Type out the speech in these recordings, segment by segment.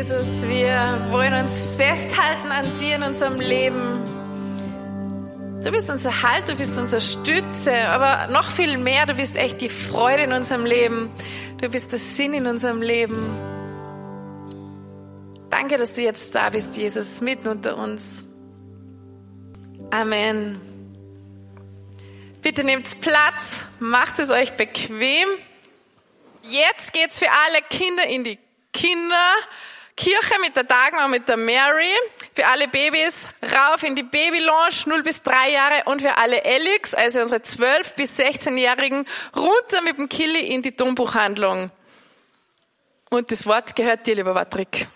Jesus. Wir wollen uns festhalten an dir in unserem Leben. Du bist unser Halt, du bist unsere Stütze, aber noch viel mehr, du bist echt die Freude in unserem Leben. Du bist der Sinn in unserem Leben. Danke, dass du jetzt da bist, Jesus, mitten unter uns. Amen. Bitte nehmt Platz, macht es euch bequem. Jetzt geht's für alle Kinder in die Kinderkirche mit der Dagmar und mit der Mary. Für alle Babys rauf in die Babylounge, 0 bis 3 Jahre. Und für alle Elix, also unsere 12 bis 16-Jährigen, runter mit dem Killi in die Dombuchhandlung. Und das Wort gehört dir, lieber Patrick.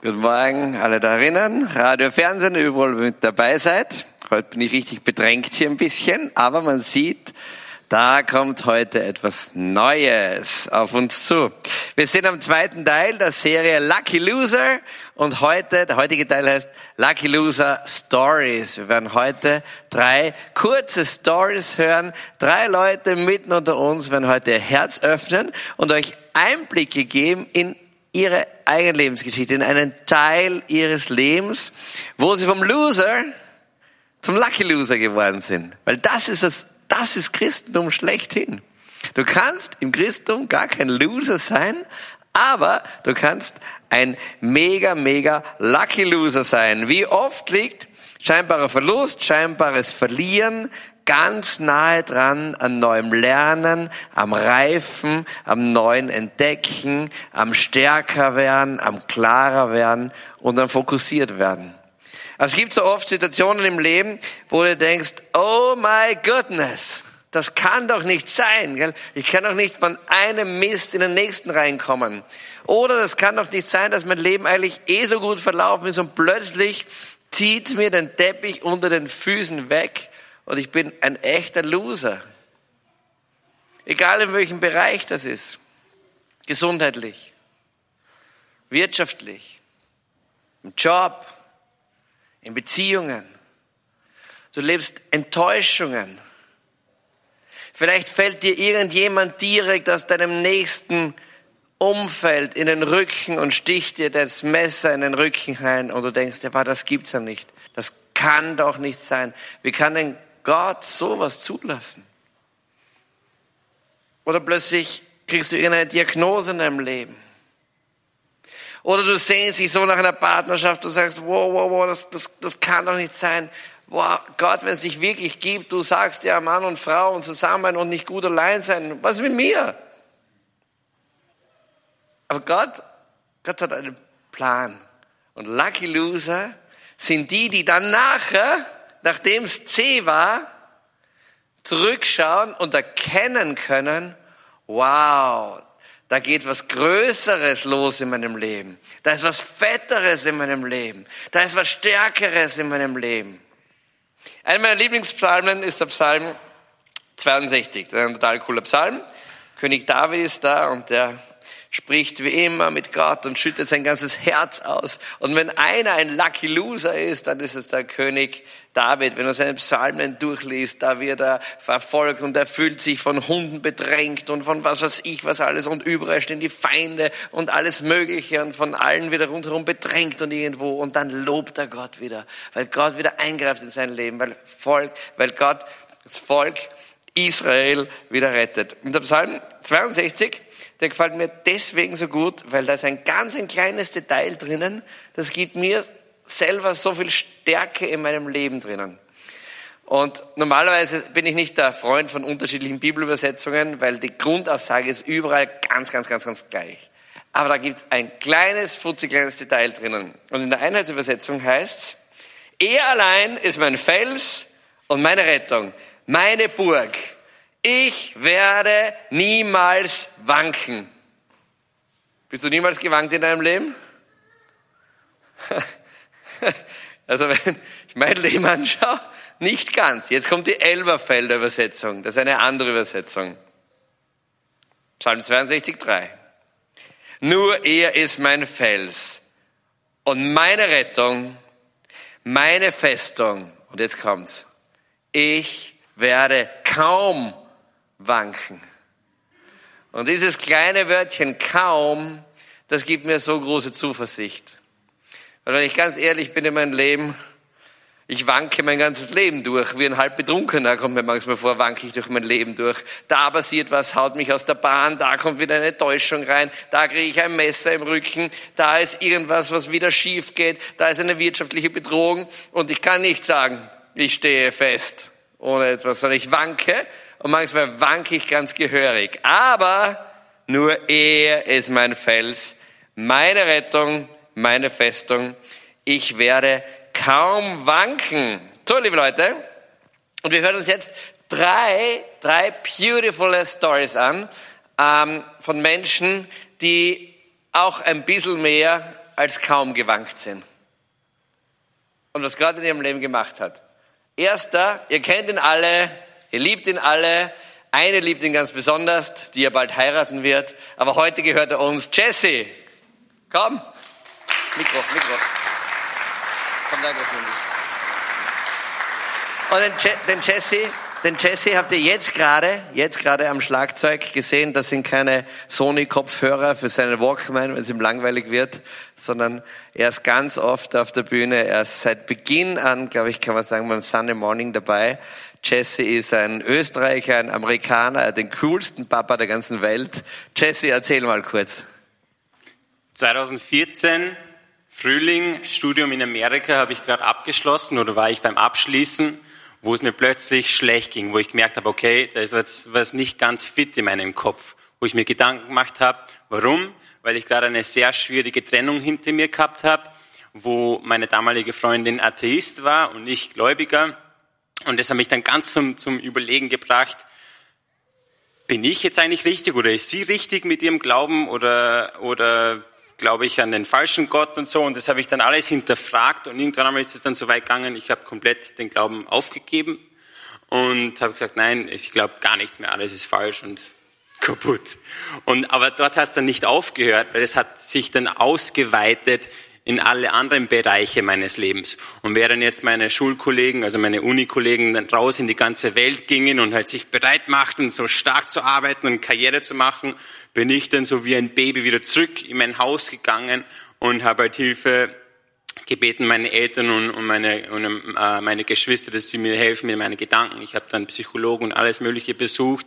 Guten Morgen, alle darinnen, Radio, Fernsehen, überall mit dabei seid. Heute bin ich richtig bedrängt hier ein bisschen, aber man sieht, da kommt heute etwas Neues auf uns zu. Wir sind am zweiten Teil der Serie Lucky Loser und heute, der heutige Teil heißt Lucky Loser Stories. Wir werden heute drei kurze Stories hören. Drei Leute mitten unter uns werden heute ihr Herz öffnen und euch Einblicke geben in ihre eigene Lebensgeschichte, in einen Teil ihres Lebens, wo sie vom Loser zum Lucky Loser geworden sind. Weil das ist das das ist Christentum schlechthin. Du kannst im Christentum gar kein Loser sein, aber du kannst ein mega, mega Lucky Loser sein. Wie oft liegt scheinbarer Verlust, scheinbares Verlieren ganz nahe dran an neuem Lernen, am Reifen, am neuen Entdecken, am stärker werden, am klarer werden und am fokussiert werden. Also es gibt so oft Situationen im Leben, wo du denkst, oh my goodness, das kann doch nicht sein. Gell? Ich kann doch nicht von einem Mist in den nächsten reinkommen. Oder das kann doch nicht sein, dass mein Leben eigentlich eh so gut verlaufen ist und plötzlich zieht mir den Teppich unter den Füßen weg und ich bin ein echter Loser. Egal in welchem Bereich das ist. Gesundheitlich, wirtschaftlich, im Job, in Beziehungen. Du lebst Enttäuschungen. Vielleicht fällt dir irgendjemand direkt aus deinem nächsten Umfeld in den Rücken und sticht dir das Messer in den Rücken rein und du denkst, ja, das gibt's ja nicht. Das kann doch nicht sein. Wie kann denn Gott sowas zulassen? Oder plötzlich kriegst du irgendeine Diagnose in deinem Leben. Oder du sehnst dich so nach einer Partnerschaft, du sagst, wow, wow, wow, das, das, das kann doch nicht sein. Wow, Gott, wenn es dich wirklich gibt, du sagst ja Mann und Frau und zusammen und nicht gut allein sein. Was ist mit mir? Aber Gott, Gott hat einen Plan. Und Lucky Loser sind die, die dann nachher, nachdem es C war, zurückschauen und erkennen können, wow, da geht was Größeres los in meinem Leben. Da ist was Fetteres in meinem Leben. Da ist was Stärkeres in meinem Leben. Einer meiner Lieblingspsalmen ist der Psalm 62. Das ist ein total cooler Psalm. König David ist da und der spricht wie immer mit Gott und schüttet sein ganzes Herz aus. Und wenn einer ein Lucky Loser ist, dann ist es der König David. Wenn er seine Psalmen durchliest, da wird er verfolgt und er fühlt sich von Hunden bedrängt und von was weiß ich was alles und überall stehen die Feinde und alles Mögliche und von allen wieder rundherum bedrängt und irgendwo und dann lobt er Gott wieder, weil Gott wieder eingreift in sein Leben, weil Volk, weil Gott das Volk Israel wieder rettet. Und der Psalm 62 der gefällt mir deswegen so gut, weil da ist ein ganz ein kleines Detail drinnen, das gibt mir selber so viel Stärke in meinem Leben drinnen. Und normalerweise bin ich nicht der Freund von unterschiedlichen Bibelübersetzungen, weil die Grundaussage ist überall ganz, ganz, ganz, ganz gleich. Aber da gibt es ein kleines, futzig Detail drinnen. Und in der Einheitsübersetzung heißt er allein ist mein Fels und meine Rettung, meine Burg ich werde niemals wanken. Bist du niemals gewankt in deinem Leben? Also wenn ich mein Leben anschaue, nicht ganz. Jetzt kommt die Elberfelder Übersetzung. Das ist eine andere Übersetzung. Psalm 62, 3. Nur er ist mein Fels und meine Rettung, meine Festung. Und jetzt kommt's. Ich werde kaum wanken. Und dieses kleine Wörtchen kaum, das gibt mir so große Zuversicht. Weil wenn ich ganz ehrlich bin in meinem Leben, ich wanke mein ganzes Leben durch. Wie ein halb Betrunkener kommt mir manchmal vor, wanke ich durch mein Leben durch. Da passiert was, haut mich aus der Bahn, da kommt wieder eine Täuschung rein, da kriege ich ein Messer im Rücken, da ist irgendwas, was wieder schief geht, da ist eine wirtschaftliche Bedrohung und ich kann nicht sagen, ich stehe fest ohne etwas, sondern ich wanke und manchmal wanke ich ganz gehörig. Aber nur er ist mein Fels, meine Rettung, meine Festung. Ich werde kaum wanken. So, liebe Leute, und wir hören uns jetzt drei, drei beautiful Stories an ähm, von Menschen, die auch ein bisschen mehr als kaum gewankt sind. Und was Gott in ihrem Leben gemacht hat. Erster, ihr kennt ihn alle, ihr liebt ihn alle, eine liebt ihn ganz besonders, die er bald heiraten wird, aber heute gehört er uns. Jesse, komm. Mikro, Mikro. Komm da Und den, Je den Jesse, den Jesse habt ihr jetzt gerade, jetzt gerade am Schlagzeug gesehen. Das sind keine Sony-Kopfhörer für seinen Walkman, wenn es ihm langweilig wird, sondern er ist ganz oft auf der Bühne. Er ist seit Beginn an, glaube ich, kann man sagen, beim Sunday Morning dabei. Jesse ist ein Österreicher, ein Amerikaner, den coolsten Papa der ganzen Welt. Jesse, erzähl mal kurz. 2014 Frühling, Studium in Amerika habe ich gerade abgeschlossen oder war ich beim Abschließen, wo es mir plötzlich schlecht ging, wo ich gemerkt habe, okay, da ist was, was nicht ganz fit in meinem Kopf, wo ich mir Gedanken gemacht habe, warum? Weil ich gerade eine sehr schwierige Trennung hinter mir gehabt habe, wo meine damalige Freundin Atheist war und ich Gläubiger. Und das hat mich dann ganz zum, zum Überlegen gebracht, bin ich jetzt eigentlich richtig oder ist sie richtig mit ihrem Glauben oder, oder glaube ich an den falschen Gott und so. Und das habe ich dann alles hinterfragt und irgendwann einmal ist es dann so weit gegangen, ich habe komplett den Glauben aufgegeben und habe gesagt, nein, ich glaube gar nichts mehr, alles ist falsch und kaputt. Und aber dort hat es dann nicht aufgehört, weil es hat sich dann ausgeweitet in alle anderen Bereiche meines Lebens. Und während jetzt meine Schulkollegen, also meine Unikollegen dann raus in die ganze Welt gingen und halt sich bereit machten, so stark zu arbeiten und Karriere zu machen, bin ich dann so wie ein Baby wieder zurück in mein Haus gegangen und habe halt Hilfe gebeten, meine Eltern und, und, meine, und äh, meine Geschwister, dass sie mir helfen mit meinen Gedanken. Ich habe dann Psychologen und alles Mögliche besucht,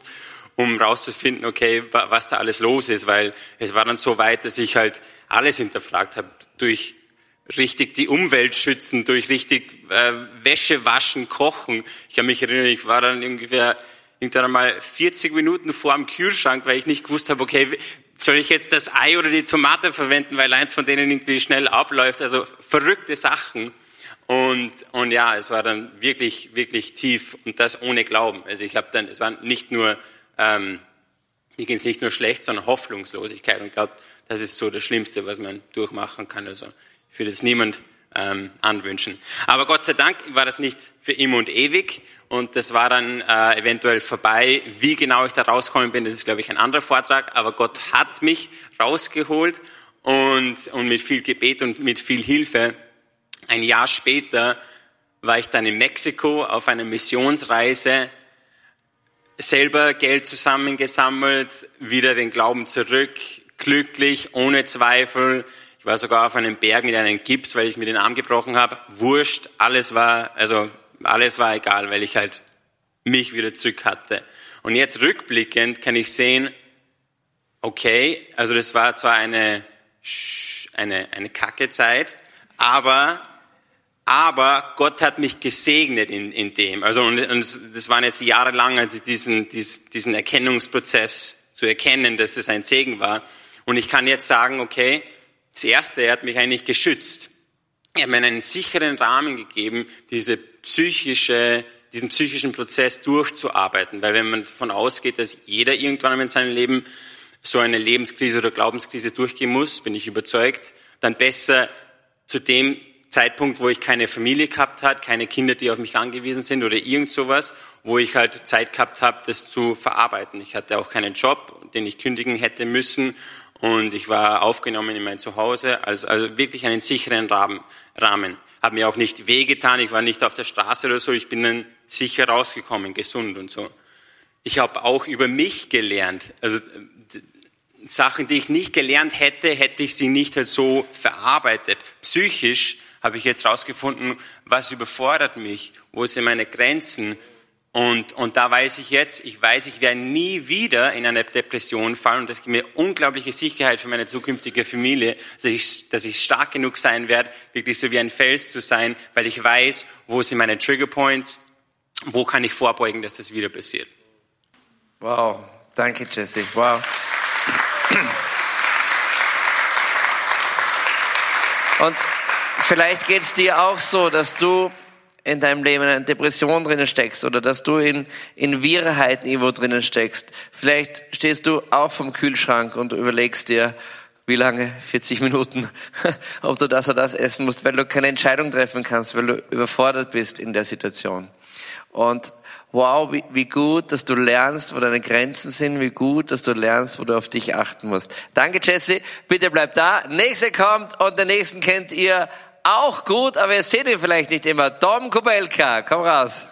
um rauszufinden, okay, was da alles los ist, weil es war dann so weit, dass ich halt alles hinterfragt habe, durch richtig die Umwelt schützen, durch richtig äh, Wäsche waschen, kochen. Ich kann mich erinnern, ich war dann ungefähr irgendwann einmal 40 Minuten vor dem Kühlschrank, weil ich nicht gewusst habe, okay, soll ich jetzt das Ei oder die Tomate verwenden, weil eins von denen irgendwie schnell abläuft. Also verrückte Sachen. Und, und ja, es war dann wirklich, wirklich tief und das ohne Glauben. Also ich habe dann, es war nicht nur, ähm, mir ging es nicht nur schlecht, sondern Hoffnungslosigkeit. Und ich glaube, das ist so das Schlimmste, was man durchmachen kann. Also ich würde es niemand ähm, anwünschen. Aber Gott sei Dank war das nicht für immer und ewig und das war dann äh, eventuell vorbei. Wie genau ich da rausgekommen bin, das ist, glaube ich, ein anderer Vortrag. Aber Gott hat mich rausgeholt und, und mit viel Gebet und mit viel Hilfe. Ein Jahr später war ich dann in Mexiko auf einer Missionsreise, selber Geld zusammengesammelt, wieder den Glauben zurück, glücklich, ohne Zweifel, ich war sogar auf einem Berg mit einem Gips, weil ich mir den Arm gebrochen habe. Wurscht, alles war, also alles war egal, weil ich halt mich wieder zurück hatte. Und jetzt rückblickend kann ich sehen, okay, also das war zwar eine, eine, eine kacke Zeit, aber, aber Gott hat mich gesegnet in, in dem. Also, und, und das waren jetzt jahrelang diesen, diesen, diesen Erkennungsprozess zu erkennen, dass das ein Segen war. Und ich kann jetzt sagen, okay, das Erste, er hat mich eigentlich geschützt. Er hat mir einen sicheren Rahmen gegeben, diese psychische, diesen psychischen Prozess durchzuarbeiten. Weil wenn man davon ausgeht, dass jeder irgendwann in seinem Leben so eine Lebenskrise oder Glaubenskrise durchgehen muss, bin ich überzeugt, dann besser zu dem Zeitpunkt, wo ich keine Familie gehabt hat, keine Kinder, die auf mich angewiesen sind oder irgend sowas, wo ich halt Zeit gehabt habe, das zu verarbeiten. Ich hatte auch keinen Job, den ich kündigen hätte müssen und ich war aufgenommen in mein Zuhause, also, also wirklich einen sicheren Rahmen. Hat mir auch nicht wehgetan, ich war nicht auf der Straße oder so, ich bin dann sicher rausgekommen, gesund und so. Ich habe auch über mich gelernt. Also Sachen, die ich nicht gelernt hätte, hätte ich sie nicht halt so verarbeitet. Psychisch habe ich jetzt rausgefunden, was überfordert mich, wo sind meine Grenzen. Und, und da weiß ich jetzt, ich weiß, ich werde nie wieder in eine Depression fallen und das gibt mir unglaubliche Sicherheit für meine zukünftige Familie, dass ich, dass ich stark genug sein werde, wirklich so wie ein Fels zu sein, weil ich weiß, wo sind meine Trigger Points, wo kann ich vorbeugen, dass das wieder passiert. Wow, danke Jesse. Wow. Und vielleicht geht es dir auch so, dass du in deinem Leben in Depression drinnen steckst oder dass du in, in Wirrheit irgendwo drinnen steckst. Vielleicht stehst du auf vom Kühlschrank und überlegst dir, wie lange? 40 Minuten, ob du das oder das essen musst, weil du keine Entscheidung treffen kannst, weil du überfordert bist in der Situation. Und wow, wie, wie gut, dass du lernst, wo deine Grenzen sind, wie gut, dass du lernst, wo du auf dich achten musst. Danke, Jesse. Bitte bleib da. Nächste kommt und den nächsten kennt ihr auch gut, aber ihr seht ihn vielleicht nicht immer. Dom Kubelka, komm raus.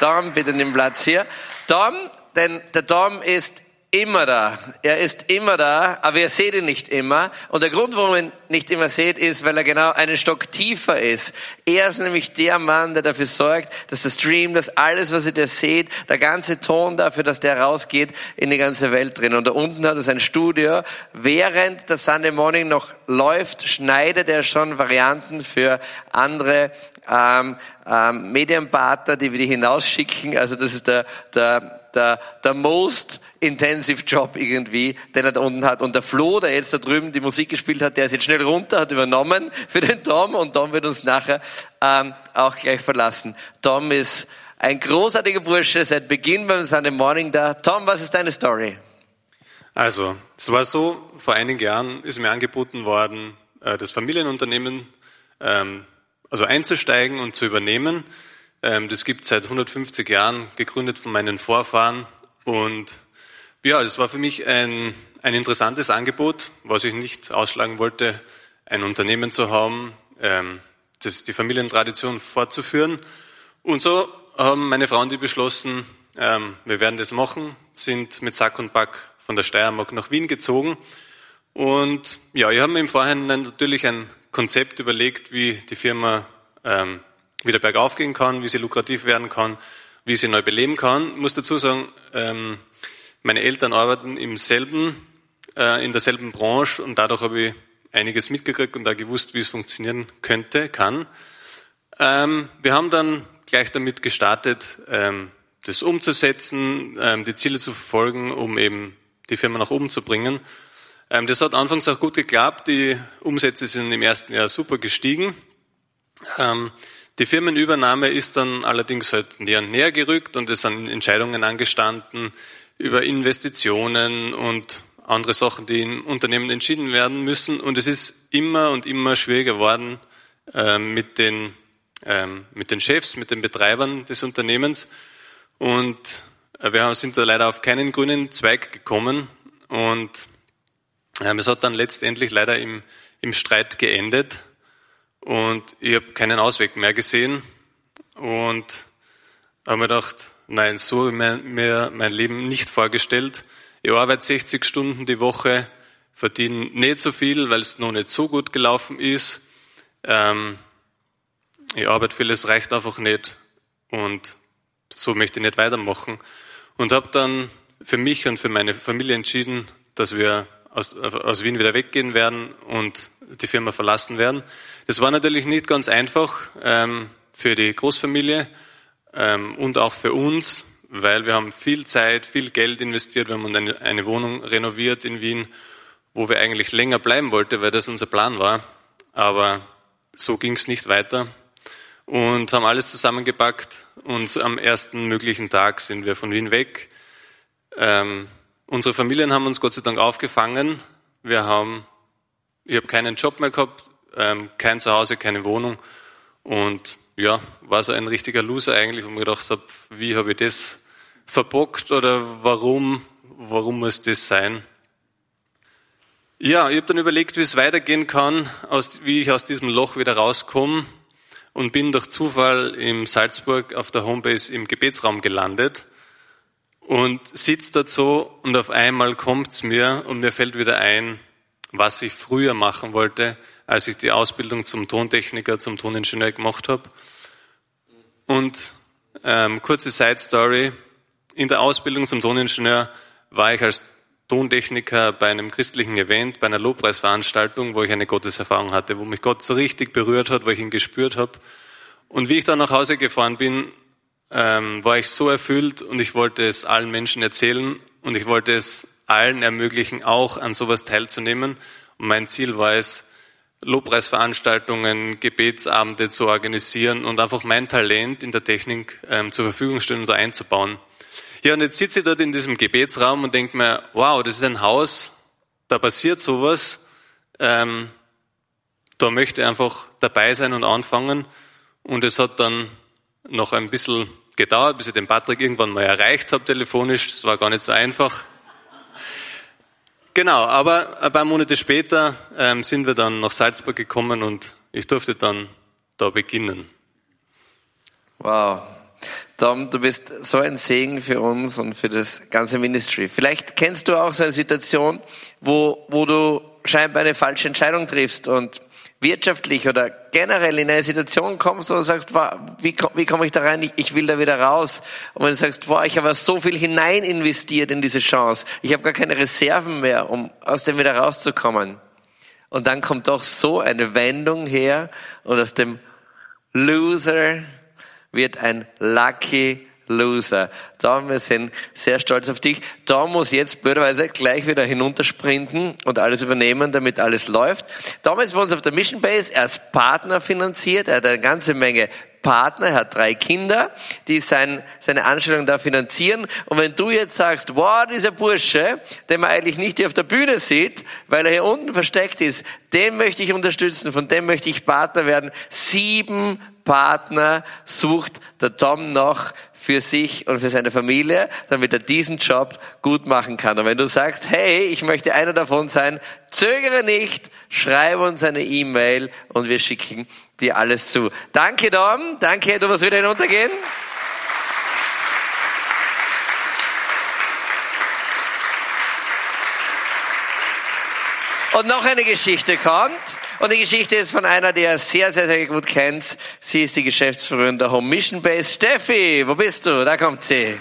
Dom, bitte nimm Platz hier. Dom, denn der Dom ist immer da. Er ist immer da, aber ihr seht ihn nicht immer. Und der Grund, warum nicht immer seht, ist, weil er genau einen Stock tiefer ist. Er ist nämlich der Mann, der dafür sorgt, dass der Stream, dass alles, was ihr da seht, der ganze Ton dafür, dass der rausgeht, in die ganze Welt drin. Und da unten hat er sein Studio. Während der Sunday Morning noch läuft, schneidet er schon Varianten für andere ähm, ähm, Medienpartner, die wir die hinausschicken. Also das ist der, der, der, der most intensive Job irgendwie, den er da unten hat. Und der Flo, der jetzt da drüben die Musik gespielt hat, der ist jetzt schnell runter, hat übernommen für den Tom und Tom wird uns nachher ähm, auch gleich verlassen. Tom ist ein großartiger Bursche, seit Beginn beim Sunday Morning da. Tom, was ist deine Story? Also, es war so, vor einigen Jahren ist mir angeboten worden, äh, das Familienunternehmen ähm, also einzusteigen und zu übernehmen. Ähm, das gibt seit 150 Jahren, gegründet von meinen Vorfahren. Und ja, das war für mich ein, ein interessantes Angebot, was ich nicht ausschlagen wollte, ein Unternehmen zu haben, ähm, das, die Familientradition fortzuführen. Und so haben meine Frauen die beschlossen, ähm, wir werden das machen, sind mit Sack und Back von der Steiermark nach Wien gezogen. Und ja, ich habe mir im Vorhinein natürlich ein Konzept überlegt, wie die Firma ähm, wieder bergauf gehen kann, wie sie lukrativ werden kann, wie sie neu beleben kann. Ich muss dazu sagen, ähm, meine Eltern arbeiten im selben, äh, in derselben Branche und dadurch habe ich einiges mitgekriegt und da gewusst, wie es funktionieren könnte, kann. Ähm, wir haben dann gleich damit gestartet, ähm, das umzusetzen, ähm, die Ziele zu verfolgen, um eben die Firma nach oben zu bringen. Ähm, das hat anfangs auch gut geklappt. Die Umsätze sind im ersten Jahr super gestiegen. Ähm, die Firmenübernahme ist dann allerdings halt näher und näher gerückt und es sind Entscheidungen angestanden über Investitionen und andere Sachen, die im Unternehmen entschieden werden müssen. Und es ist immer und immer schwieriger geworden ähm, mit, den, mit den Chefs, mit den Betreibern des Unternehmens. Und äh, wir sind da leider auf keinen grünen Zweig gekommen. Und ähm, es hat dann letztendlich leider im, im Streit geendet und ich habe keinen Ausweg mehr gesehen und habe mir gedacht, nein, so habe ich mir mein Leben nicht vorgestellt. Ich arbeite 60 Stunden die Woche, verdiene nicht so viel, weil es noch nicht so gut gelaufen ist. Ähm, ich arbeite viel, es reicht einfach nicht und so möchte ich nicht weitermachen. Und habe dann für mich und für meine Familie entschieden, dass wir aus, aus Wien wieder weggehen werden und die Firma verlassen werden. Das war natürlich nicht ganz einfach ähm, für die Großfamilie ähm, und auch für uns, weil wir haben viel Zeit, viel Geld investiert. Wir haben eine, eine Wohnung renoviert in Wien, wo wir eigentlich länger bleiben wollten, weil das unser Plan war. Aber so ging es nicht weiter und haben alles zusammengepackt und am ersten möglichen Tag sind wir von Wien weg. Ähm, Unsere Familien haben uns Gott sei Dank aufgefangen. Wir haben, ich habe keinen Job mehr gehabt, ähm, kein Zuhause, keine Wohnung. Und ja, war so ein richtiger Loser eigentlich, wo ich mir gedacht habe, wie habe ich das verbockt oder warum, warum muss das sein? Ja, ich habe dann überlegt, wie es weitergehen kann, aus, wie ich aus diesem Loch wieder rauskomme. und bin durch Zufall im Salzburg auf der Homebase im Gebetsraum gelandet und sitze dort so und auf einmal kommt's mir und mir fällt wieder ein, was ich früher machen wollte, als ich die Ausbildung zum Tontechniker, zum Toningenieur gemacht habe. Und ähm, kurze Side Story. In der Ausbildung zum Toningenieur war ich als Tontechniker bei einem christlichen Event, bei einer Lobpreisveranstaltung, wo ich eine Gotteserfahrung hatte, wo mich Gott so richtig berührt hat, wo ich ihn gespürt habe. Und wie ich dann nach Hause gefahren bin, ähm, war ich so erfüllt und ich wollte es allen Menschen erzählen und ich wollte es allen ermöglichen, auch an sowas teilzunehmen. Und mein Ziel war es, Lobpreisveranstaltungen, Gebetsabende zu organisieren und einfach mein Talent in der Technik ähm, zur Verfügung stellen oder einzubauen. Ja, und jetzt sitze ich dort in diesem Gebetsraum und denke mir, wow, das ist ein Haus, da passiert sowas, ähm, da möchte ich einfach dabei sein und anfangen. Und es hat dann noch ein bisschen gedauert, bis ich den Patrick irgendwann mal erreicht habe telefonisch. Das war gar nicht so einfach. Genau, aber ein paar Monate später ähm, sind wir dann nach Salzburg gekommen und ich durfte dann da beginnen. Wow. Tom, du bist so ein Segen für uns und für das ganze Ministry. Vielleicht kennst du auch so eine Situation, wo, wo du scheinbar eine falsche Entscheidung triffst und wirtschaftlich oder generell in eine Situation kommst, du sagst, wie, wie komme ich da rein? Ich, ich, will da wieder raus. Und wenn du sagst, boah, ich habe so viel hinein investiert in diese Chance, ich habe gar keine Reserven mehr, um aus dem wieder rauszukommen. Und dann kommt doch so eine Wendung her und aus dem Loser wird ein Lucky Loser. Tom, wir sind sehr stolz auf dich. Tom muss jetzt blöderweise gleich wieder hinuntersprinten und alles übernehmen, damit alles läuft. Tom ist bei uns auf der Mission Base. Er ist Partner finanziert. Er hat eine ganze Menge Partner, er hat drei Kinder, die sein, seine Anstellung da finanzieren. Und wenn du jetzt sagst, wow, dieser Bursche, den man eigentlich nicht hier auf der Bühne sieht, weil er hier unten versteckt ist, den möchte ich unterstützen, von dem möchte ich Partner werden. Sieben Partner sucht der Tom noch für sich und für seine Familie, damit er diesen Job gut machen kann. Und wenn du sagst, hey, ich möchte einer davon sein, zögere nicht, schreibe uns eine E-Mail und wir schicken dir alles zu. Danke, Tom. Danke, du musst wieder hinuntergehen. Und noch eine Geschichte kommt. Und die Geschichte ist von einer, die ihr sehr, sehr, sehr gut kennt. Sie ist die Geschäftsführerin der Home Mission Base. Steffi, wo bist du? Da kommt sie.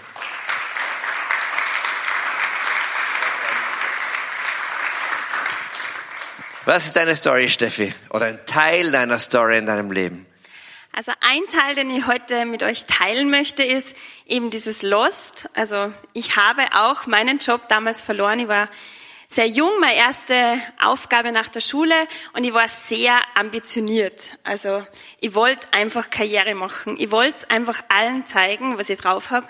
Was ist deine Story, Steffi? Oder ein Teil deiner Story in deinem Leben? Also ein Teil, den ich heute mit euch teilen möchte, ist eben dieses Lost. Also ich habe auch meinen Job damals verloren. Ich war sehr jung, meine erste Aufgabe nach der Schule und ich war sehr ambitioniert. Also ich wollte einfach Karriere machen. Ich wollte einfach allen zeigen, was ich drauf habe.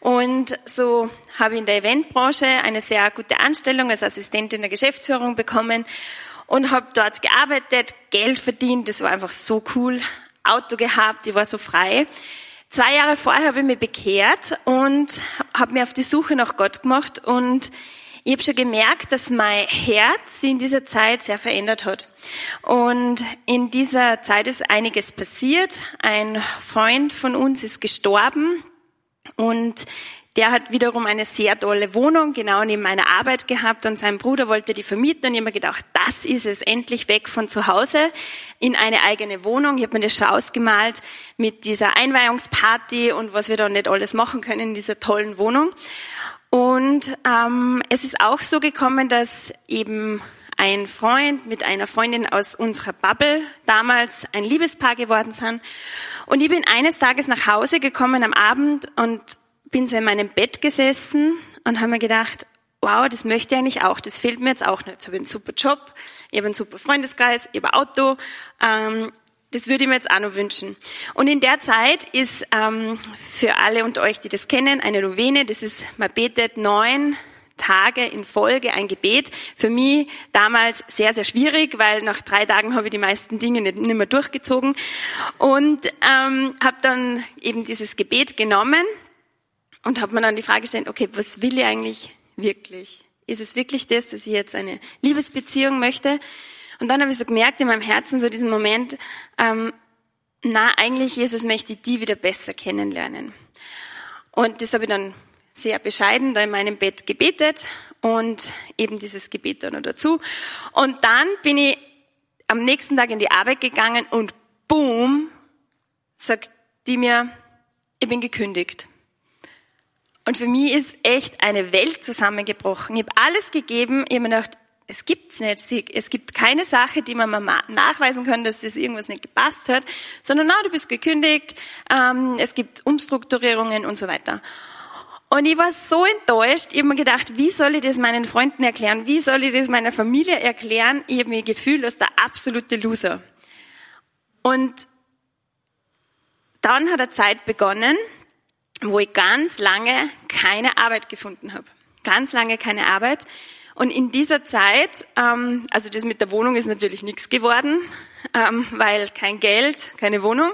Und so habe ich in der Eventbranche eine sehr gute Anstellung als Assistentin der Geschäftsführung bekommen und habe dort gearbeitet, Geld verdient. Das war einfach so cool. Auto gehabt, ich war so frei. Zwei Jahre vorher habe ich mich bekehrt und habe mir auf die Suche nach Gott gemacht und ich habe schon gemerkt, dass mein Herz in dieser Zeit sehr verändert hat. Und in dieser Zeit ist einiges passiert. Ein Freund von uns ist gestorben und der hat wiederum eine sehr tolle Wohnung genau neben meiner Arbeit gehabt und sein Bruder wollte die vermieten und ich habe mir gedacht, das ist es, endlich weg von zu Hause in eine eigene Wohnung. Ich habe mir das schon ausgemalt mit dieser Einweihungsparty und was wir da nicht alles machen können in dieser tollen Wohnung. Und ähm, es ist auch so gekommen, dass eben ein Freund mit einer Freundin aus unserer Bubble damals ein Liebespaar geworden sind. Und ich bin eines Tages nach Hause gekommen am Abend und bin so in meinem Bett gesessen und habe mir gedacht, wow, das möchte ich eigentlich auch, das fehlt mir jetzt auch nicht. Ich habe einen super Job, ich habe einen super Freundeskreis, ich habe ein Auto, ähm, das würde ich mir jetzt auch noch wünschen. Und in der Zeit ist ähm, für alle und euch, die das kennen, eine Novene, das ist, man betet neun Tage in Folge ein Gebet. Für mich damals sehr, sehr schwierig, weil nach drei Tagen habe ich die meisten Dinge nicht, nicht mehr durchgezogen. Und ähm, habe dann eben dieses Gebet genommen und habe mir dann die Frage gestellt, okay, was will ich eigentlich wirklich? Ist es wirklich das, dass ich jetzt eine Liebesbeziehung möchte? Und dann habe ich so gemerkt in meinem Herzen, so diesen Moment, ähm, na, eigentlich, Jesus möchte ich die wieder besser kennenlernen. Und das habe ich dann sehr bescheiden da in meinem Bett gebetet und eben dieses Gebet dann noch dazu. Und dann bin ich am nächsten Tag in die Arbeit gegangen und boom, sagt die mir, ich bin gekündigt. Und für mich ist echt eine Welt zusammengebrochen. Ich habe alles gegeben. Ich habe mir gedacht, es gibt's nicht. Es gibt keine Sache, die man mal nachweisen kann, dass das irgendwas nicht gepasst hat, sondern na, du bist gekündigt, ähm, es gibt Umstrukturierungen und so weiter. Und ich war so enttäuscht, ich habe mir gedacht, wie soll ich das meinen Freunden erklären? Wie soll ich das meiner Familie erklären? Ich habe mir gefühlt als der absolute Loser. Und dann hat eine Zeit begonnen, wo ich ganz lange keine Arbeit gefunden habe. Ganz lange keine Arbeit. Und in dieser Zeit, ähm, also das mit der Wohnung ist natürlich nichts geworden, ähm, weil kein Geld, keine Wohnung.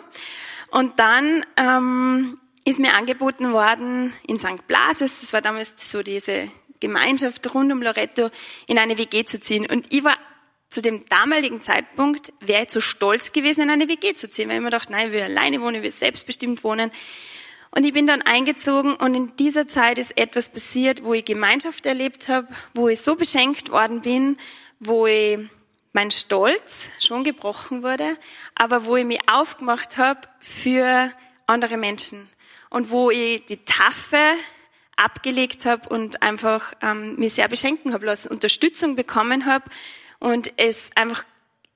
Und dann ähm, ist mir angeboten worden in St. Blases, das war damals so diese Gemeinschaft rund um Loretto, in eine WG zu ziehen. Und ich war zu dem damaligen Zeitpunkt, wäre ich so stolz gewesen, in eine WG zu ziehen, weil ich mir dachte, nein, will alleine wohnen, will selbstbestimmt wohnen. Und ich bin dann eingezogen und in dieser Zeit ist etwas passiert, wo ich Gemeinschaft erlebt habe, wo ich so beschenkt worden bin, wo ich mein Stolz schon gebrochen wurde, aber wo ich mich aufgemacht habe für andere Menschen und wo ich die Taffe abgelegt habe und einfach ähm, mich sehr beschenken habe lassen, Unterstützung bekommen habe und es einfach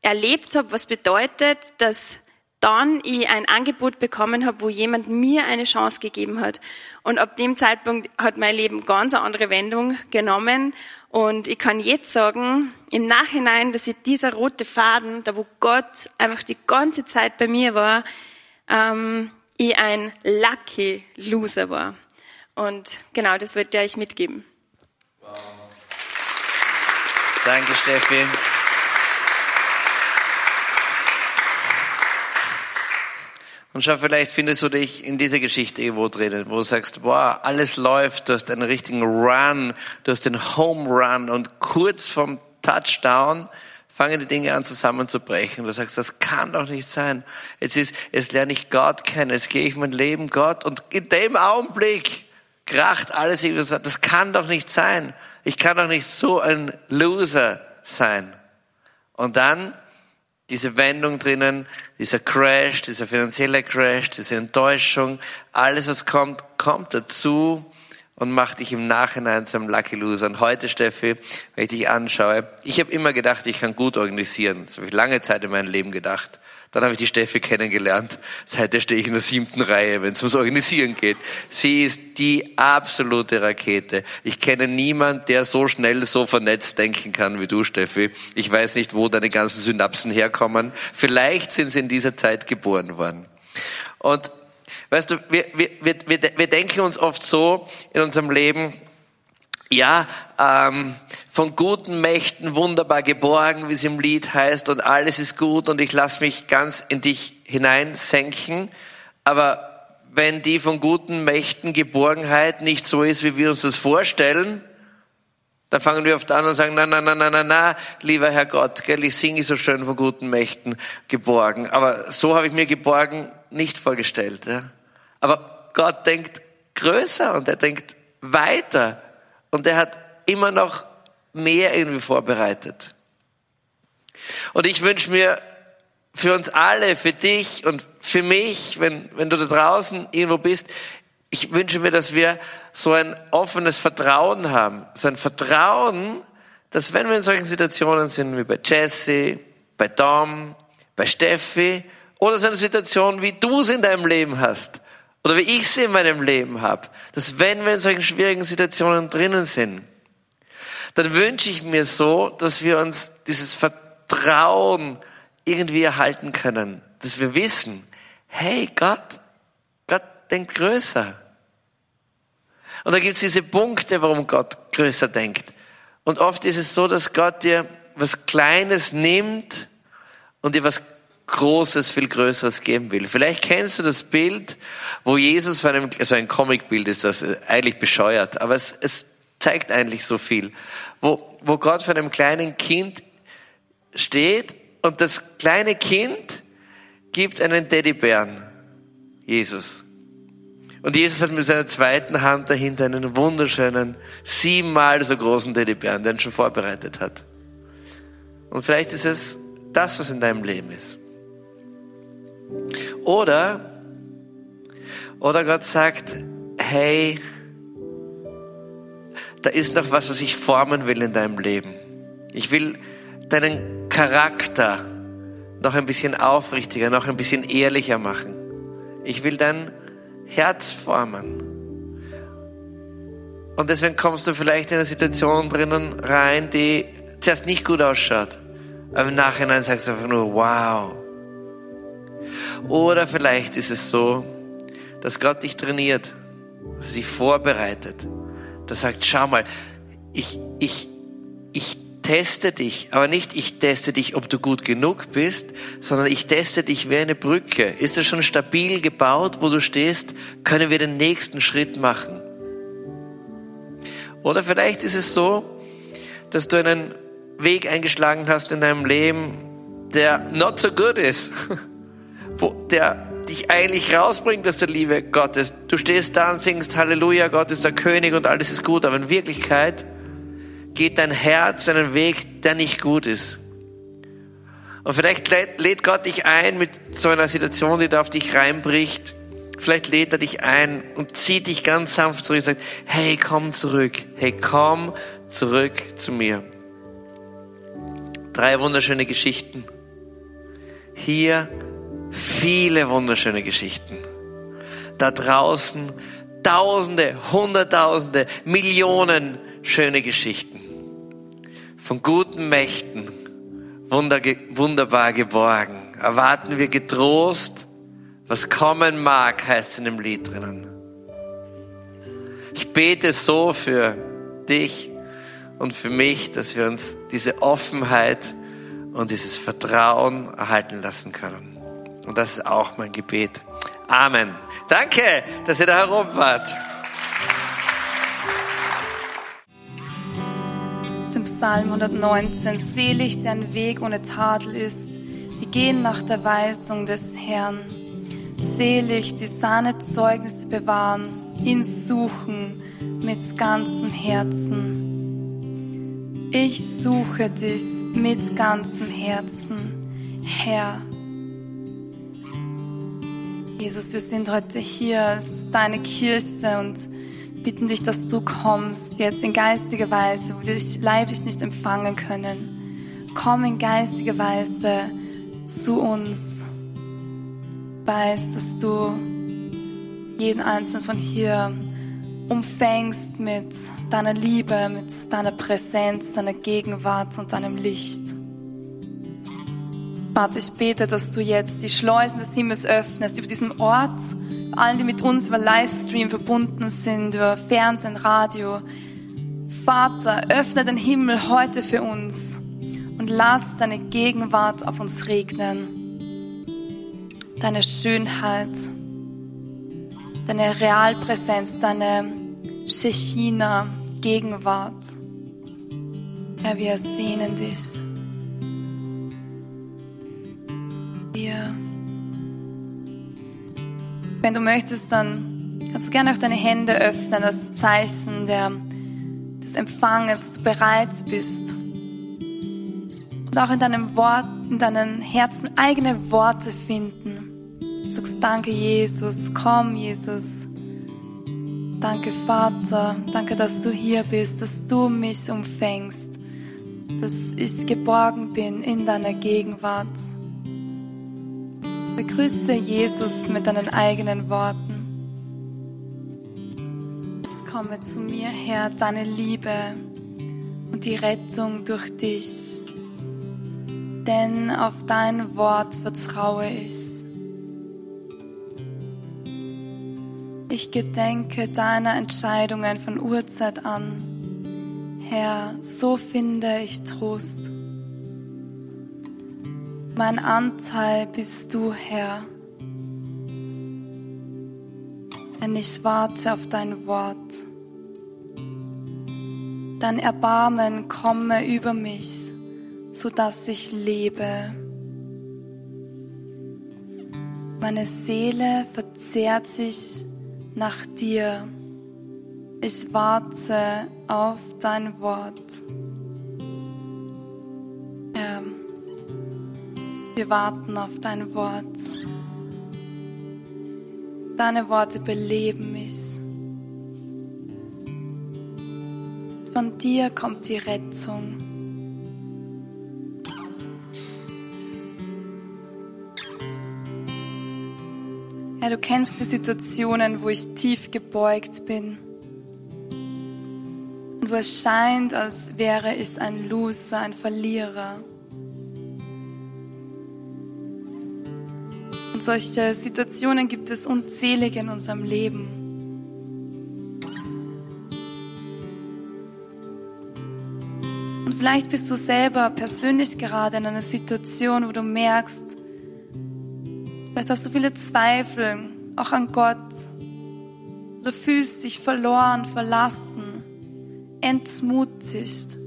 erlebt habe, was bedeutet, dass dann ich ein Angebot bekommen habe, wo jemand mir eine Chance gegeben hat. Und ab dem Zeitpunkt hat mein Leben ganz eine andere Wendung genommen. Und ich kann jetzt sagen, im Nachhinein, dass ich dieser rote Faden, da wo Gott einfach die ganze Zeit bei mir war, ähm, ich ein lucky Loser war. Und genau, das wollte ich euch mitgeben. Wow. Danke, Steffi. Und schau, vielleicht findest du dich in dieser Geschichte irgendwo drinnen, wo du sagst, wow, alles läuft, du hast einen richtigen Run, du hast den Home Run und kurz vom Touchdown fangen die Dinge an zusammenzubrechen. Du sagst, das kann doch nicht sein. Jetzt ist, jetzt lerne ich Gott kennen, jetzt gehe ich mein Leben Gott und in dem Augenblick kracht alles. Das kann doch nicht sein. Ich kann doch nicht so ein Loser sein. Und dann diese Wendung drinnen, dieser Crash, dieser finanzielle Crash, diese Enttäuschung, alles was kommt, kommt dazu und macht dich im Nachhinein zu einem Lucky Loser. Und heute, Steffi, wenn ich dich anschaue, ich habe immer gedacht, ich kann gut organisieren. Das habe ich lange Zeit in meinem Leben gedacht. Dann habe ich die Steffi kennengelernt. Seitdem stehe ich in der siebten Reihe, wenn es ums Organisieren geht. Sie ist die absolute Rakete. Ich kenne niemand, der so schnell, so vernetzt denken kann wie du, Steffi. Ich weiß nicht, wo deine ganzen Synapsen herkommen. Vielleicht sind sie in dieser Zeit geboren worden. Und weißt du, wir, wir, wir, wir denken uns oft so in unserem Leben, ja, ähm, von guten Mächten wunderbar geborgen, wie es im Lied heißt, und alles ist gut und ich lasse mich ganz in dich hineinsenken. Aber wenn die von guten Mächten Geborgenheit nicht so ist, wie wir uns das vorstellen, dann fangen wir oft an und sagen, na, na, na, na, na, na, lieber Herr Gott, gell, ich singe so schön von guten Mächten geborgen. Aber so habe ich mir geborgen nicht vorgestellt. Ja. Aber Gott denkt größer und er denkt weiter und er hat immer noch mehr irgendwie vorbereitet. Und ich wünsche mir für uns alle, für dich und für mich, wenn, wenn du da draußen irgendwo bist, ich wünsche mir, dass wir so ein offenes Vertrauen haben. So ein Vertrauen, dass wenn wir in solchen Situationen sind wie bei Jesse, bei Tom, bei Steffi oder so eine Situation, wie du es in deinem Leben hast oder wie ich sie in meinem Leben habe, dass wenn wir in solchen schwierigen Situationen drinnen sind, dann wünsche ich mir so, dass wir uns dieses Vertrauen irgendwie erhalten können, dass wir wissen, hey Gott, Gott denkt größer. Und da gibt es diese Punkte, warum Gott größer denkt. Und oft ist es so, dass Gott dir was Kleines nimmt und dir was Großes, viel Größeres geben will. Vielleicht kennst du das Bild, wo Jesus von einem, also ein Comicbild ist das eigentlich bescheuert, aber es, es zeigt eigentlich so viel, wo, wo Gott von einem kleinen Kind steht und das kleine Kind gibt einen Teddybären, Jesus. Und Jesus hat mit seiner zweiten Hand dahinter einen wunderschönen, siebenmal so großen Teddybären, den er schon vorbereitet hat. Und vielleicht ist es das, was in deinem Leben ist. Oder, oder Gott sagt, hey, da ist noch was, was ich formen will in deinem Leben. Ich will deinen Charakter noch ein bisschen aufrichtiger, noch ein bisschen ehrlicher machen. Ich will dein Herz formen. Und deswegen kommst du vielleicht in eine Situation drinnen rein, die zuerst nicht gut ausschaut. Aber im Nachhinein sagst du einfach nur, wow. Oder vielleicht ist es so, dass Gott dich trainiert, dass er vorbereitet, dass sagt, schau mal, ich, ich, ich teste dich, aber nicht ich teste dich, ob du gut genug bist, sondern ich teste dich wie eine Brücke. Ist das schon stabil gebaut, wo du stehst? Können wir den nächsten Schritt machen? Oder vielleicht ist es so, dass du einen Weg eingeschlagen hast in deinem Leben, der not so good ist, der dich eigentlich rausbringt aus der Liebe Gottes. Du stehst da und singst Halleluja, Gott ist der König und alles ist gut, aber in Wirklichkeit geht dein Herz einen Weg, der nicht gut ist. Und vielleicht lädt Gott dich ein mit so einer Situation, die da auf dich reinbricht. Vielleicht lädt er dich ein und zieht dich ganz sanft zurück und sagt, hey, komm zurück. Hey, komm zurück zu mir. Drei wunderschöne Geschichten. Hier viele wunderschöne Geschichten. Da draußen Tausende, Hunderttausende, Millionen schöne Geschichten von guten Mächten wunderbar geborgen. Erwarten wir getrost, was kommen mag, heißt in dem Lied drinnen. Ich bete so für dich und für mich, dass wir uns diese Offenheit und dieses Vertrauen erhalten lassen können. Und das ist auch mein Gebet. Amen. Danke, dass ihr da herum wart. Zum Psalm 119. Selig, deren Weg ohne Tadel ist. Die gehen nach der Weisung des Herrn. Selig, die seine Zeugnisse bewahren, ihn suchen mit ganzem Herzen. Ich suche dich mit ganzem Herzen, Herr. Jesus, wir sind heute hier als deine Kirche und bitten dich, dass du kommst, jetzt in geistige Weise, wo wir dich leiblich nicht empfangen können. Komm in geistige Weise zu uns. Weiß, dass du jeden Einzelnen von hier umfängst mit deiner Liebe, mit deiner Präsenz, deiner Gegenwart und deinem Licht. Vater, ich bete, dass du jetzt die Schleusen des Himmels öffnest über diesen Ort, allen, die mit uns über Livestream verbunden sind, über Fernsehen, Radio. Vater, öffne den Himmel heute für uns und lass deine Gegenwart auf uns regnen. Deine Schönheit, deine Realpräsenz, deine Shechina, Gegenwart. Herr, wir sehnen dich. Wenn du möchtest, dann kannst du gerne auch deine Hände öffnen, das Zeichen der, des Empfanges, dass du bereit bist. Und auch in deinem Wort, in deinen Herzen eigene Worte finden. Du sagst, danke Jesus, komm Jesus. Danke Vater, danke, dass du hier bist, dass du mich umfängst, dass ich geborgen bin in deiner Gegenwart. Begrüße Jesus mit deinen eigenen Worten. Es komme zu mir, Herr, deine Liebe und die Rettung durch dich. Denn auf dein Wort vertraue ich. Ich gedenke deiner Entscheidungen von Urzeit an. Herr, so finde ich Trost. Mein Anteil bist du, Herr. Denn ich warte auf dein Wort. Dein Erbarmen komme über mich, so dass ich lebe. Meine Seele verzehrt sich nach dir. Ich warte auf dein Wort. Wir warten auf dein Wort. Deine Worte beleben mich. Von dir kommt die Rettung. Ja, du kennst die Situationen, wo ich tief gebeugt bin und wo es scheint, als wäre ich ein Loser, ein Verlierer. Und solche Situationen gibt es unzählige in unserem Leben. Und vielleicht bist du selber persönlich gerade in einer Situation, wo du merkst, vielleicht hast du viele Zweifel, auch an Gott. Du fühlst dich verloren, verlassen, entmutigt.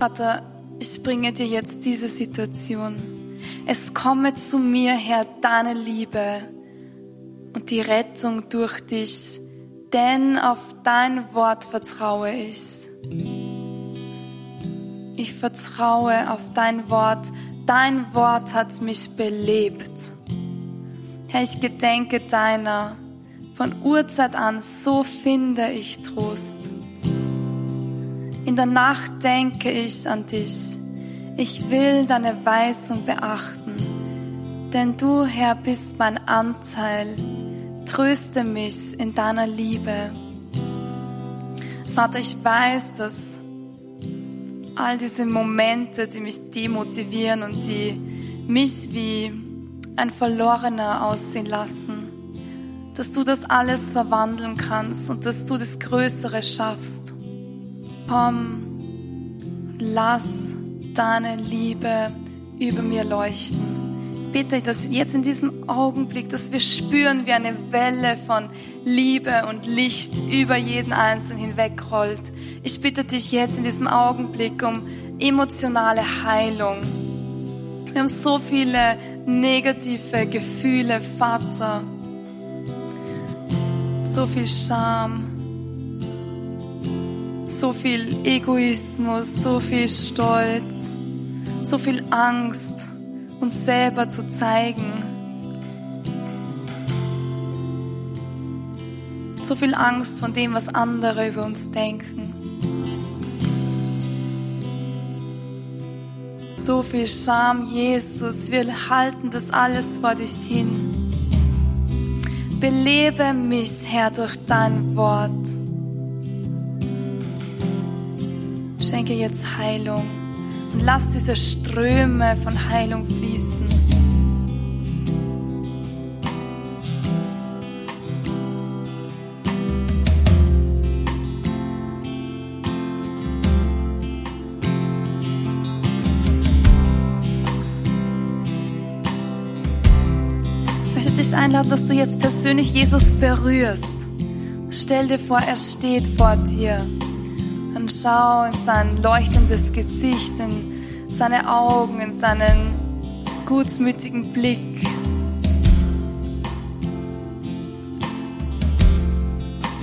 Vater, ich bringe dir jetzt diese Situation. Es komme zu mir, Herr, deine Liebe und die Rettung durch dich, denn auf dein Wort vertraue ich. Ich vertraue auf dein Wort. Dein Wort hat mich belebt. Herr, ich gedenke deiner. Von Urzeit an, so finde ich Trost. In der Nacht denke ich an dich. Ich will deine Weisung beachten, denn du, Herr, bist mein Anteil. Tröste mich in deiner Liebe. Vater, ich weiß, dass all diese Momente, die mich demotivieren und die mich wie ein Verlorener aussehen lassen, dass du das alles verwandeln kannst und dass du das Größere schaffst. Komm lass deine Liebe über mir leuchten. Bitte, dass jetzt in diesem Augenblick, dass wir spüren, wie eine Welle von Liebe und Licht über jeden Einzelnen hinwegrollt. Ich bitte dich jetzt in diesem Augenblick um emotionale Heilung. Wir haben so viele negative Gefühle, Vater. So viel Scham, so viel Egoismus, so viel Stolz, so viel Angst, uns selber zu zeigen. So viel Angst von dem, was andere über uns denken. So viel Scham, Jesus, wir halten das alles vor dich hin. Belebe mich, Herr, durch dein Wort. Schenke jetzt Heilung und lass diese Ströme von Heilung fließen. Ich möchte dich einladen, dass du jetzt persönlich Jesus berührst. Stell dir vor, er steht vor dir. Schau in sein leuchtendes Gesicht, in seine Augen, in seinen gutmütigen Blick.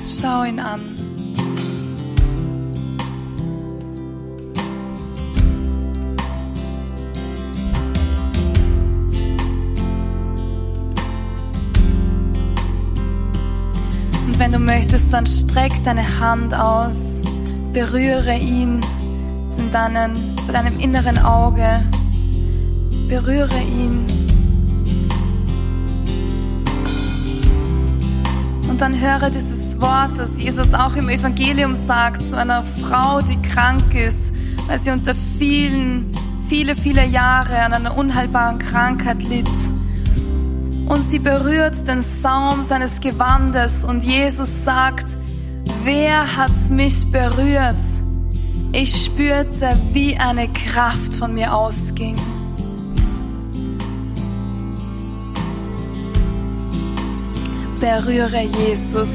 Schau ihn an. Und wenn du möchtest, dann streck deine Hand aus, berühre ihn in deinen, bei deinem inneren Auge, berühre ihn. Und dann höre dieses Wort, das Jesus auch im Evangelium sagt, zu einer Frau, die krank ist, weil sie unter vielen, viele, viele Jahre an einer unheilbaren Krankheit litt. Und sie berührt den Saum seines Gewandes und Jesus sagt, wer hat mich berührt? Ich spürte, wie eine Kraft von mir ausging. Berühre Jesus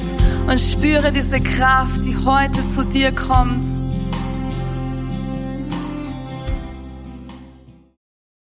und spüre diese Kraft, die heute zu dir kommt